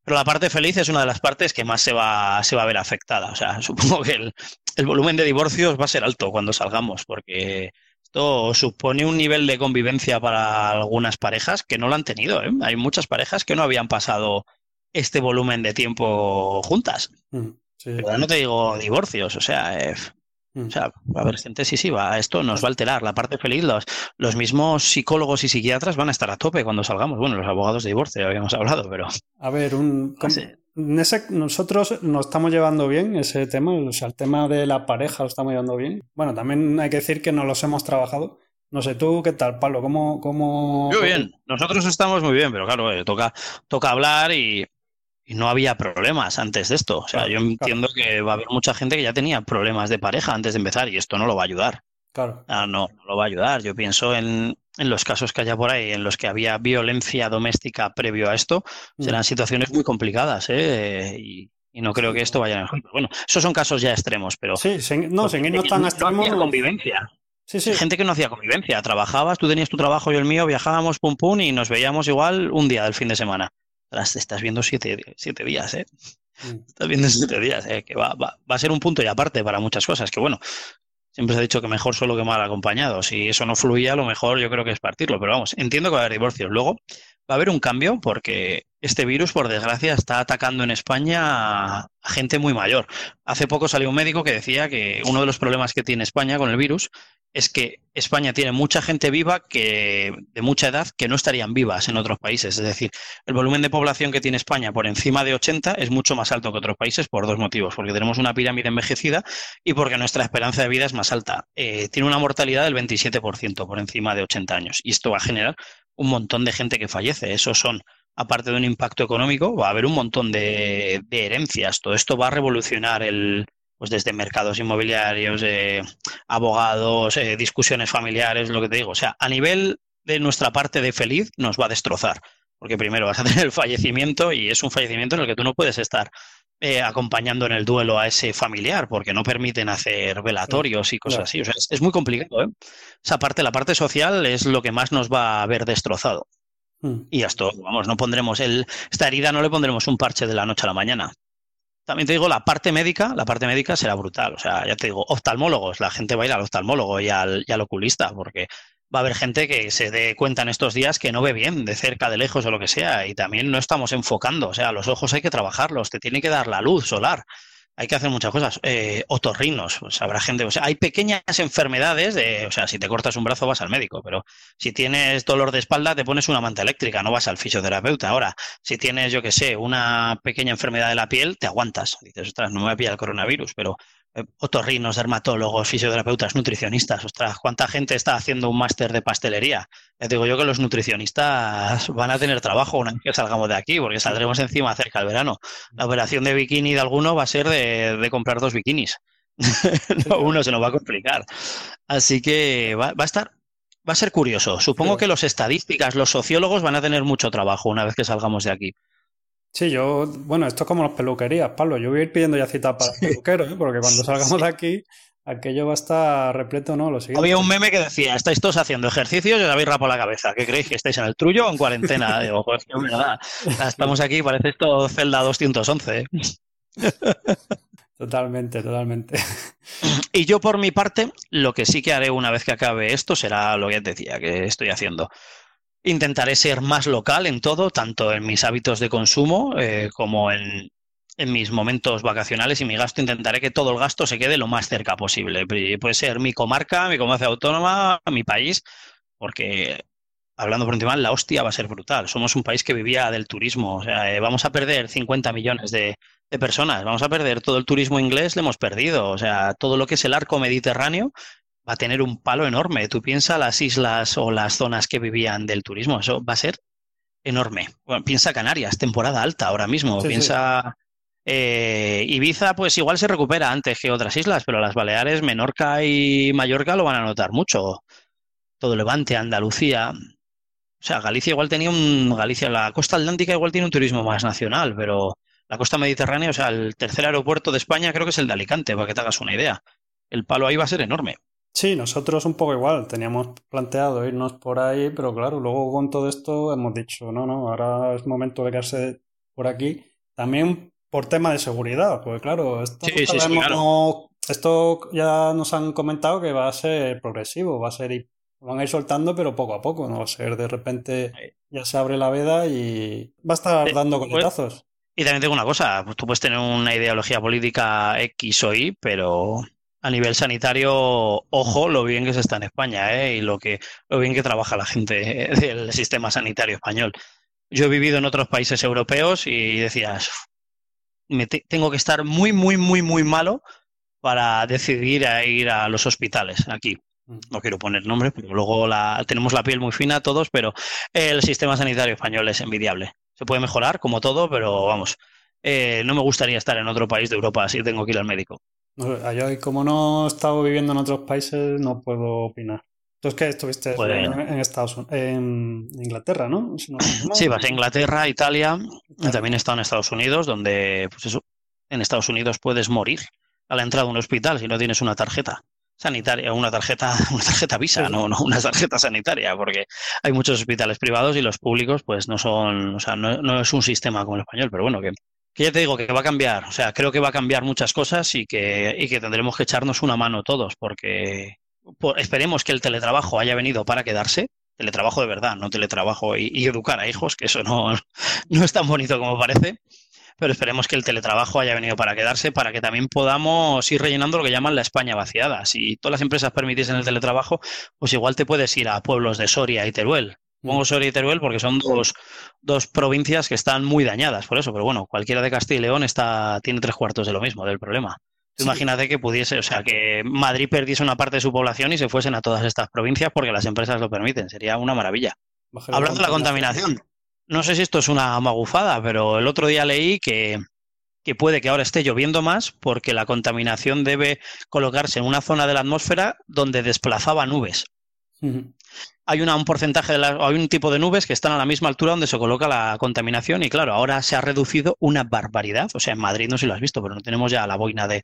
Pero la parte feliz es una de las partes que más se va, se va a ver afectada. O sea, *laughs* supongo que el, el volumen de divorcios va a ser alto cuando salgamos, porque esto supone un nivel de convivencia para algunas parejas que no lo han tenido. ¿eh? Hay muchas parejas que no habían pasado este volumen de tiempo juntas. Mm, Pero no te digo divorcios, o sea, eh. O sea, a ver, gente, sí, sí, va, esto nos va a alterar. La parte feliz, los, los mismos psicólogos y psiquiatras van a estar a tope cuando salgamos. Bueno, los abogados de divorcio ya habíamos hablado, pero. A ver, un. nosotros nos estamos llevando bien ese tema, o sea, el tema de la pareja lo estamos llevando bien. Bueno, también hay que decir que no los hemos trabajado. No sé, tú, ¿qué tal, Pablo? ¿Cómo, cómo... Muy bien, nosotros estamos muy bien, pero claro, eh, toca, toca hablar y, y no había problemas antes de esto. O sea, yo entiendo que va a haber mucha gente que ya tenía problemas de pareja antes de empezar y esto no lo va a ayudar. Claro. Ah, no, no lo va a ayudar. Yo pienso en, en, los casos que haya por ahí, en los que había violencia doméstica previo a esto, mm. serán situaciones muy complicadas, ¿eh? Y, no creo que esto vaya en ejemplo. Bueno, esos son casos ya extremos, pero. Sí, no, sin no tan extremos. No convivencia. Sí, sí. Gente que no hacía convivencia. Trabajabas, tú tenías tu trabajo y el mío, viajábamos pum pum y nos veíamos igual un día del fin de semana estás viendo siete, siete días, ¿eh? Mm. Estás viendo siete días, ¿eh? Que va, va, va, a ser un punto y aparte para muchas cosas, que bueno, siempre se ha dicho que mejor solo que mal acompañado. Si eso no fluía, lo mejor yo creo que es partirlo, pero vamos, entiendo que va a haber divorcios. Luego va a haber un cambio porque este virus, por desgracia, está atacando en España a gente muy mayor. Hace poco salió un médico que decía que uno de los problemas que tiene España con el virus es que España tiene mucha gente viva que de mucha edad que no estarían vivas en otros países. Es decir, el volumen de población que tiene España por encima de 80 es mucho más alto que otros países por dos motivos. Porque tenemos una pirámide envejecida y porque nuestra esperanza de vida es más alta. Eh, tiene una mortalidad del 27% por encima de 80 años. Y esto va a generar un montón de gente que fallece. Esos son aparte de un impacto económico, va a haber un montón de, de herencias. Todo esto va a revolucionar el, pues desde mercados inmobiliarios, eh, abogados, eh, discusiones familiares, lo que te digo. O sea, a nivel de nuestra parte de feliz nos va a destrozar, porque primero vas a *laughs* tener el fallecimiento y es un fallecimiento en el que tú no puedes estar eh, acompañando en el duelo a ese familiar, porque no permiten hacer velatorios y cosas así. O sea, es, muy complicado. ¿eh? Esa parte, la parte social, es lo que más nos va a ver destrozado. Hmm. Y esto, vamos, no pondremos el, esta herida, no le pondremos un parche de la noche a la mañana. también te digo, la parte médica, la parte médica será brutal. O sea, ya te digo, oftalmólogos, la gente va a ir al oftalmólogo y al, y al oculista, porque va a haber gente que se dé cuenta en estos días que no ve bien de cerca, de lejos o lo que sea, y también no estamos enfocando, o sea, los ojos hay que trabajarlos, te tiene que dar la luz solar, hay que hacer muchas cosas. Eh, otorrinos, pues habrá gente, o sea, hay pequeñas enfermedades, de, o sea, si te cortas un brazo vas al médico, pero si tienes dolor de espalda te pones una manta eléctrica, no vas al fisioterapeuta. Ahora, si tienes, yo que sé, una pequeña enfermedad de la piel, te aguantas. Dices, ostras, no me voy a pillar el coronavirus, pero otorrinos, dermatólogos, fisioterapeutas, nutricionistas. Ostras, ¿cuánta gente está haciendo un máster de pastelería? Ya digo yo que los nutricionistas van a tener trabajo una vez que salgamos de aquí, porque saldremos encima cerca del verano. La operación de bikini de alguno va a ser de, comprar dos bikinis. *laughs* uno se nos va a complicar. Así que va, a estar, va a ser curioso. Supongo que los estadísticas, los sociólogos van a tener mucho trabajo una vez que salgamos de aquí. Sí, yo, bueno, esto es como las peluquerías, Pablo. Yo voy a ir pidiendo ya cita para peluqueros, ¿eh? porque cuando salgamos de aquí, aquello va a estar repleto, ¿no? Lo Había un meme que decía, estáis todos haciendo ejercicios y os habéis rapado la cabeza. ¿Qué creéis? ¿Que estáis en el trullo o en cuarentena? *laughs* Digo, pues es verdad. Estamos aquí, parece esto celda 211. ¿eh? *laughs* Totalmente, totalmente. Y yo por mi parte, lo que sí que haré una vez que acabe esto será lo que decía que estoy haciendo. Intentaré ser más local en todo, tanto en mis hábitos de consumo eh, como en, mis momentos vacacionales y mi gasto. Intentaré que todo el gasto se quede lo más cerca posible. Puede ser mi comarca, mi comunidad autónoma, mi país, porque hablando por encima, la hostia va a ser brutal. Somos un país que vivía del turismo. O sea, eh, vamos a perder 50 millones de, de, personas. Vamos a perder todo el turismo inglés, le hemos perdido. O sea, todo lo que es el arco mediterráneo va a tener un palo enorme. Tú piensas las islas o las zonas que vivían del turismo, eso va a ser enorme. piensa Canarias, temporada alta ahora mismo. piensa eh, Ibiza, pues igual se recupera antes que otras islas, pero las Baleares, Menorca y Mallorca lo van a notar mucho. Todo Levante, Andalucía. O sea, Galicia igual tenía un. Galicia, la costa atlántica igual tiene un turismo más nacional, pero la costa mediterránea, o sea, el tercer aeropuerto de España creo que es el de Alicante, para que te hagas una idea. El palo ahí va a ser enorme. Sí, nosotros un poco igual, teníamos planteado irnos por ahí, pero claro, luego con todo esto hemos dicho, no, no, ahora es momento de quedarse por aquí. También por tema de seguridad, porque claro, esto, esto ya nos han comentado que va a ser progresivo, va a ser, van a ir soltando, pero poco a poco, no va a ser de repente ya se abre la veda y va a estar eh, dando pues, coletazos. Y también tengo una cosa, pues tú puedes tener una ideología política X o Y, pero a nivel sanitario, ojo lo bien que se está en España ¿eh? y lo, que, lo bien que trabaja la gente *laughs* del sistema sanitario español. Yo he vivido en otros países europeos y decías, me tengo que estar muy, muy, muy, muy malo para decidir a ir a los hospitales aquí. No quiero poner nombres, porque luego la, tenemos la piel muy fina todos, pero el sistema sanitario español es envidiable. Se puede mejorar, como todo, pero vamos, eh, no me gustaría estar en otro país de Europa si tengo que ir al médico. Yo, como no he estado viviendo en otros países, no puedo opinar. Entonces, ¿qué estuviste pues, en, Estados en Inglaterra, ¿no? sí, vas a Inglaterra, Italia, también he estado en Estados Unidos, donde, pues eso, en Estados Unidos puedes morir a la entrada de un hospital si no tienes una tarjeta sanitaria, una tarjeta, *laughs* una tarjeta visa, no, no una tarjeta sanitaria, porque hay muchos hospitales privados y los públicos, pues no son, o sea, no, no es un sistema como el español, pero bueno, que que ya te digo que va a cambiar, o sea, creo que va a cambiar muchas cosas y que, y que tendremos que echarnos una mano todos, porque esperemos que el teletrabajo haya venido para quedarse, teletrabajo de verdad, no teletrabajo y, educar a hijos, que eso no, *laughs* no es tan bonito como parece, pero esperemos que el teletrabajo haya venido para quedarse, para que también podamos ir rellenando lo que llaman la España vaciada. Si todas las empresas permitiesen el teletrabajo, pues igual te puedes ir a pueblos de Soria y Teruel, Pongo Soria y Teruel porque son dos, dos, provincias que están muy dañadas por eso, pero bueno, cualquiera de Castilla y León está, tiene tres cuartos de lo mismo, del problema. Imagínate que pudiese, o sea, que Madrid perdiese una parte de su población y se fuesen a todas estas provincias porque las empresas lo permiten. Sería una maravilla. Hablando de la contaminación, no sé si esto es una magufada, pero el otro día leí que, que puede que ahora esté lloviendo más porque la contaminación debe colocarse en una zona de la atmósfera donde desplazaba nubes hay un porcentaje, de hay un tipo de nubes que están a la misma altura donde se coloca la contaminación y claro, ahora se ha reducido una barbaridad. O sea, en Madrid no sé si lo has visto, pero no tenemos ya la boina de,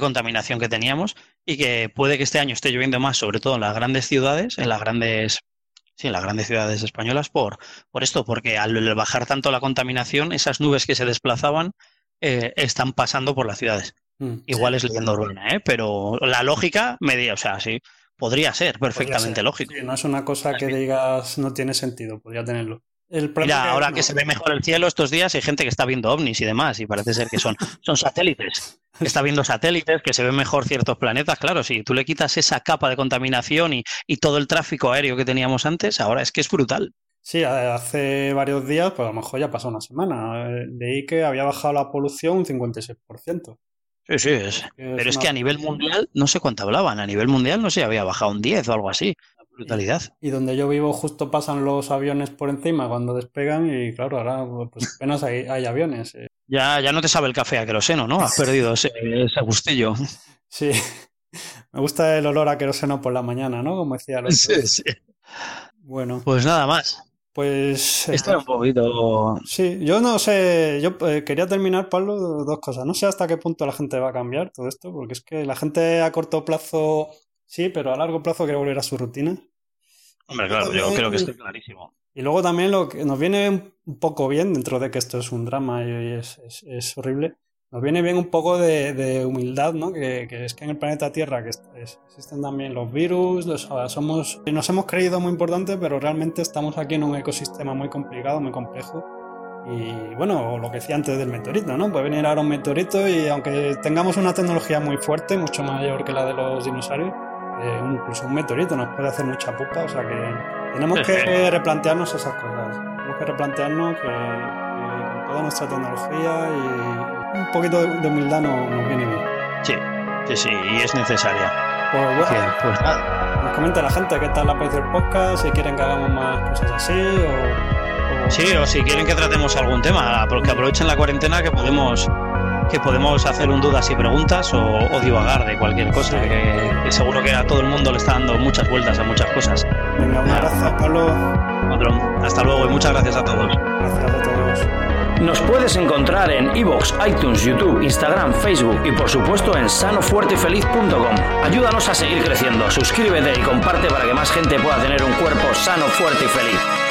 contaminación que teníamos y que puede que este año esté lloviendo más, sobre todo en las grandes ciudades, en las grandes Sí, en las grandes ciudades españolas por, por esto, porque al bajar tanto la contaminación, esas nubes que se desplazaban eh, están pasando por las ciudades. Mm. Igual es leyenda urbana, ¿eh? pero la lógica me o sea, sí, podría ser perfectamente lógico. no es una cosa que digas no tiene sentido, podría tenerlo. Mira, ahora que se ve mejor el cielo estos días, hay gente que está viendo ovnis y demás, y parece ser que son, *laughs* son satélites. Está viendo satélites, que se ven mejor ciertos planetas. Claro, si tú le quitas esa capa de contaminación y, y todo el tráfico aéreo que teníamos antes, ahora es que es brutal. Sí, hace varios días, pues a lo mejor ya pasó una semana, leí que había bajado la polución un 56%. Sí, sí, es. pero es que a nivel mundial, no sé cuánto hablaban, a nivel mundial no sé, había bajado un 10 o algo así. Brutalidad. Y, donde yo vivo justo pasan los aviones por encima cuando despegan y claro, ahora pues apenas hay, aviones. Eh. Ya, ya no te sabe el café a queroseno, ¿no? Has perdido ese, ese gustillo. *laughs* Sí, me gusta el olor a queroseno por la mañana, ¿no? Como decía los Sí, sí. Bueno. Pues nada más. Pues. Está un poquito. Sí, yo no sé. Yo eh, quería terminar, Pablo, dos cosas. No sé hasta qué punto la gente va a cambiar todo esto, porque es que la gente a corto plazo sí, pero a largo plazo quiere volver a su rutina. Hombre, claro, yo creo que estoy clarísimo. Y luego también lo que nos viene un poco bien, dentro de que esto es un drama y es, es horrible, nos viene bien un poco de, humildad, ¿no? Que, es que en el planeta Tierra que existen también los virus, somos, nos hemos creído muy importantes, pero realmente estamos aquí en un ecosistema muy complicado, muy complejo. Y bueno, lo que decía antes del meteorito, ¿no? Puede venir ahora un meteorito y aunque tengamos una tecnología muy fuerte, mucho mayor que la de los dinosaurios, eh, incluso un meteorito nos puede hacer mucha pupa, o sea que tenemos que replantearnos esas cosas. Tenemos que replantearnos que, que con toda nuestra tecnología y un poquito de humildad nos, viene bien. Sí, sí, sí, y es necesaria. Pues bueno, pues nada. Nos comenta la gente qué tal la parece el podcast, si quieren que hagamos más cosas así o, Sí, o si quieren que tratemos algún tema, porque aprovechen la cuarentena que podemos que podemos hacer un dudas y preguntas o, divagar de cualquier cosa, que, seguro que a todo el mundo le está dando muchas vueltas a muchas cosas. Venga, un abrazo, Pablo. Hasta luego y muchas gracias a todos. Gracias a todos. Nos puedes encontrar en iVoox, iTunes, YouTube, Instagram, Facebook y por supuesto en sanofuertefeliz.com. Ayúdanos a seguir creciendo, suscríbete y comparte para que más gente pueda tener un cuerpo sano, fuerte y feliz.